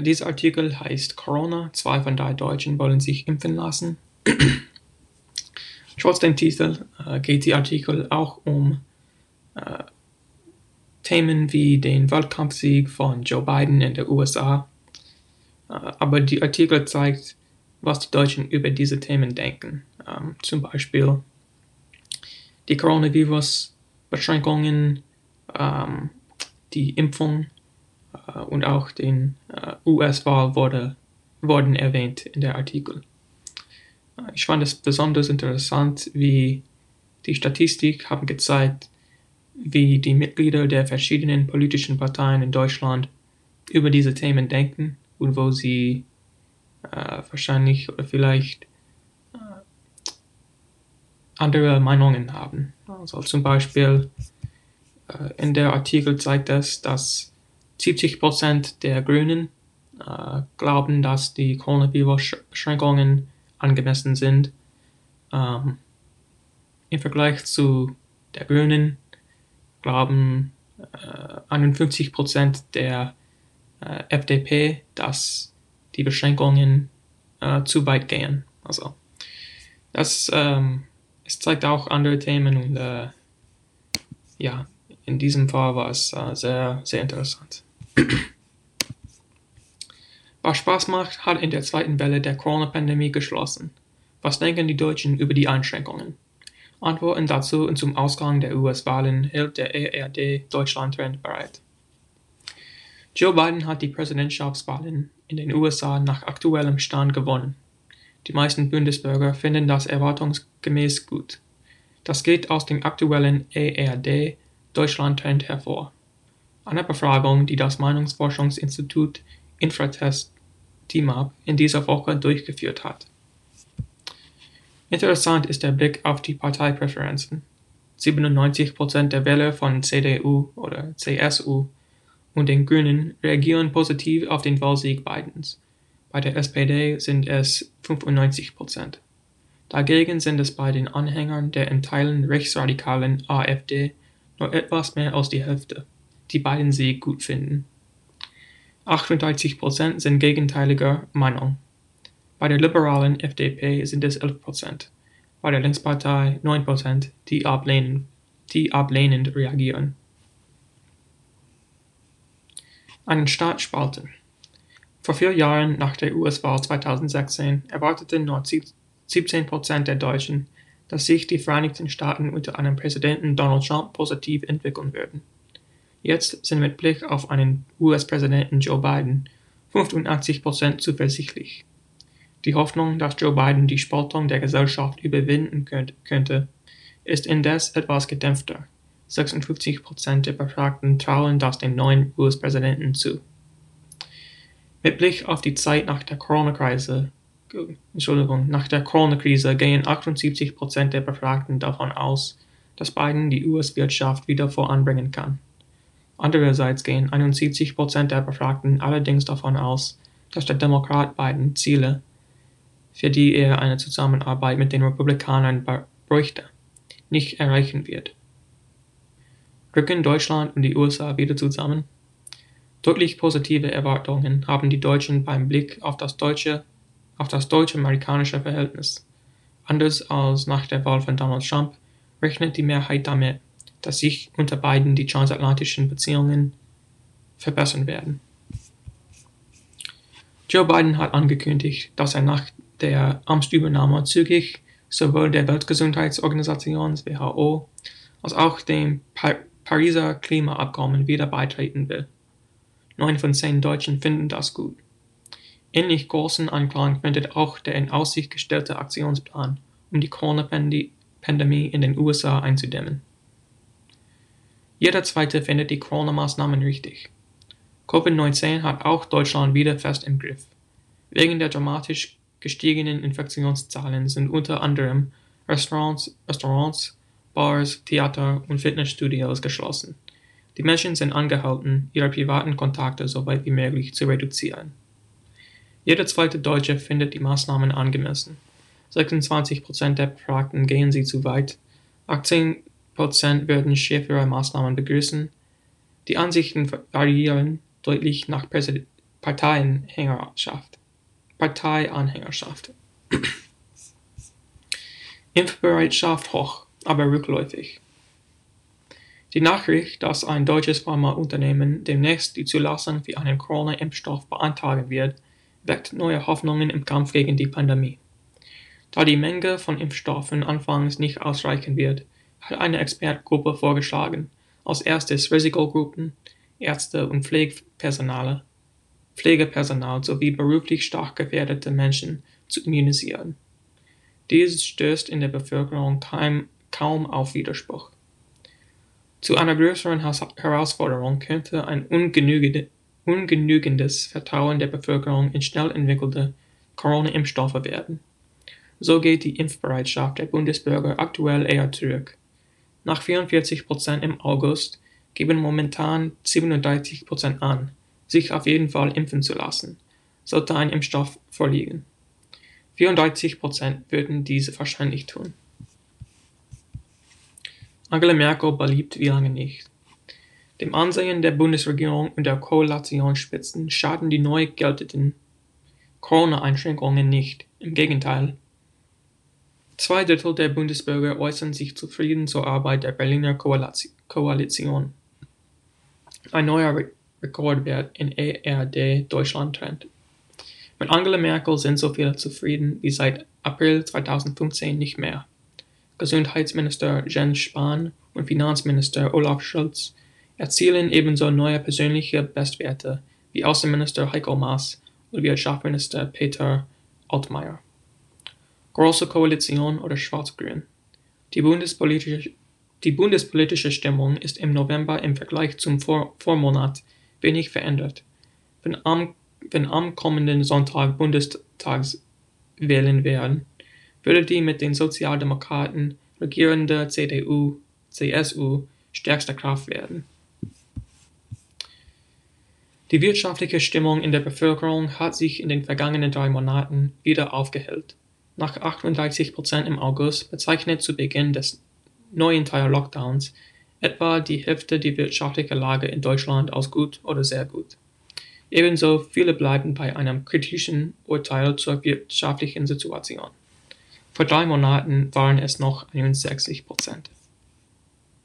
Dieser Artikel heißt Corona. Zwei von drei Deutschen wollen sich impfen lassen. Trotz dem Titel äh, geht der Artikel auch um äh, Themen wie den Wahlkampfsieg von Joe Biden in den USA. Äh, aber die Artikel zeigt, was die Deutschen über diese Themen denken. Ähm, zum Beispiel die Coronavirus-Beschränkungen, ähm, die Impfung und auch den äh, US-Wahl wurde, wurden erwähnt in der Artikel. Äh, ich fand es besonders interessant, wie die Statistik haben gezeigt, wie die Mitglieder der verschiedenen politischen Parteien in Deutschland über diese Themen denken und wo sie äh, wahrscheinlich oder vielleicht äh, andere Meinungen haben. Also zum Beispiel äh, in der Artikel zeigt es, dass 70 Prozent der Grünen äh, glauben, dass die Coronavirus-Beschränkungen angemessen sind. Ähm, Im Vergleich zu der Grünen glauben äh, 51 Prozent der äh, FDP, dass die Beschränkungen äh, zu weit gehen. Also das ähm, es zeigt auch andere Themen und äh, ja, in diesem Fall war es äh, sehr, sehr interessant. Was Spaß macht, hat in der zweiten Welle der Corona-Pandemie geschlossen. Was denken die Deutschen über die Einschränkungen? Antworten dazu und zum Ausgang der US-Wahlen hält der ERD Deutschland-Trend bereit. Joe Biden hat die Präsidentschaftswahlen in den USA nach aktuellem Stand gewonnen. Die meisten Bundesbürger finden das erwartungsgemäß gut. Das geht aus dem aktuellen ERD Deutschland-Trend hervor. Eine Befragung, die das Meinungsforschungsinstitut Infratest TIMAP in dieser Woche durchgeführt hat. Interessant ist der Blick auf die Parteipräferenzen. 97% der Wähler von CDU oder CSU und den Grünen reagieren positiv auf den Wahlsieg Bidens. Bei der SPD sind es 95%. Dagegen sind es bei den Anhängern der in Teilen rechtsradikalen AfD nur etwas mehr als die Hälfte, die beiden Sieg gut finden. 38% sind gegenteiliger Meinung. Bei der liberalen FDP sind es 11%, bei der Linkspartei 9%, die ablehnend, die ablehnend reagieren. Einen Staat spalten. Vor vier Jahren nach der US-Wahl 2016 erwarteten nur 17% der Deutschen, dass sich die Vereinigten Staaten unter einem Präsidenten Donald Trump positiv entwickeln würden. Jetzt sind mit Blick auf einen US-Präsidenten Joe Biden 85% zuversichtlich. Die Hoffnung, dass Joe Biden die Spaltung der Gesellschaft überwinden könnte, ist indes etwas gedämpfter. 56% der Befragten trauen das dem neuen US-Präsidenten zu. Mit Blick auf die Zeit nach der Corona-Krise Entschuldigung, nach der Corona-Krise gehen 78% der Befragten davon aus, dass Biden die US-Wirtschaft wieder voranbringen kann. Andererseits gehen 71% der Befragten allerdings davon aus, dass der Demokrat Biden Ziele, für die er eine Zusammenarbeit mit den Republikanern bräuchte, nicht erreichen wird. Rücken Deutschland und die USA wieder zusammen? Deutlich positive Erwartungen haben die Deutschen beim Blick auf das deutsche auf das deutsch-amerikanische Verhältnis. Anders als nach der Wahl von Donald Trump rechnet die Mehrheit damit, dass sich unter beiden die transatlantischen Beziehungen verbessern werden. Joe Biden hat angekündigt, dass er nach der Amtsübernahme zügig sowohl der Weltgesundheitsorganisation WHO als auch dem Pariser Klimaabkommen wieder beitreten will. Neun von zehn Deutschen finden das gut. Ähnlich großen Anklang findet auch der in Aussicht gestellte Aktionsplan, um die Corona-Pandemie in den USA einzudämmen. Jeder Zweite findet die Corona-Maßnahmen richtig. Covid-19 hat auch Deutschland wieder fest im Griff. Wegen der dramatisch gestiegenen Infektionszahlen sind unter anderem Restaurants, Restaurants, Bars, Theater und Fitnessstudios geschlossen. Die Menschen sind angehalten, ihre privaten Kontakte so weit wie möglich zu reduzieren. Jeder zweite Deutsche findet die Maßnahmen angemessen. 26% der Befragten gehen sie zu weit. 18% würden schärfere Maßnahmen begrüßen. Die Ansichten variieren deutlich nach Parteianhängerschaft. Parteianhängerschaft. Impfbereitschaft hoch, aber rückläufig. Die Nachricht, dass ein deutsches Pharmaunternehmen demnächst die Zulassung für einen Corona-Impfstoff beantragen wird, weckt neue Hoffnungen im Kampf gegen die Pandemie. Da die Menge von Impfstoffen anfangs nicht ausreichen wird, hat eine Expertgruppe vorgeschlagen, als erstes Risikogruppen, Ärzte und Pflegepersonal, Pflegepersonal sowie beruflich stark gefährdete Menschen zu immunisieren. Dies stößt in der Bevölkerung kaum, kaum auf Widerspruch. Zu einer größeren Herausforderung könnte ein ungenügendes Vertrauen der Bevölkerung in schnell entwickelte Corona-Impfstoffe werden. So geht die Impfbereitschaft der Bundesbürger aktuell eher zurück. Nach 44 Prozent im August geben momentan 37 Prozent an, sich auf jeden Fall impfen zu lassen, sollte ein Impfstoff vorliegen. 34 Prozent würden diese wahrscheinlich tun. Angela Merkel beliebt wie lange nicht. Dem Ansehen der Bundesregierung und der Koalitionsspitzen schaden die neu geltenden Corona-Einschränkungen nicht. Im Gegenteil. Zwei Drittel der Bundesbürger äußern sich zufrieden zur Arbeit der Berliner Koalition. Ein neuer Rekordwert in ERD Deutschland trennt. Mit Angela Merkel sind so viele zufrieden wie seit April 2015 nicht mehr. Gesundheitsminister Jens Spahn und Finanzminister Olaf Scholz erzielen ebenso neue persönliche Bestwerte wie Außenminister Heiko Maas und Wirtschaftsminister Peter Altmaier. Große Koalition oder Schwarz-Grün. Die bundespolitische, die bundespolitische Stimmung ist im November im Vergleich zum Vor Vormonat wenig verändert. Wenn am, wenn am kommenden Sonntag Bundestagswahlen werden, würde die mit den Sozialdemokraten regierende CDU, CSU stärkste Kraft werden. Die wirtschaftliche Stimmung in der Bevölkerung hat sich in den vergangenen drei Monaten wieder aufgehellt. Nach 38 Prozent im August bezeichnet zu Beginn des neuen Teil Lockdowns etwa die Hälfte die wirtschaftliche Lage in Deutschland als gut oder sehr gut. Ebenso viele bleiben bei einem kritischen Urteil zur wirtschaftlichen Situation. Vor drei Monaten waren es noch 61 Prozent.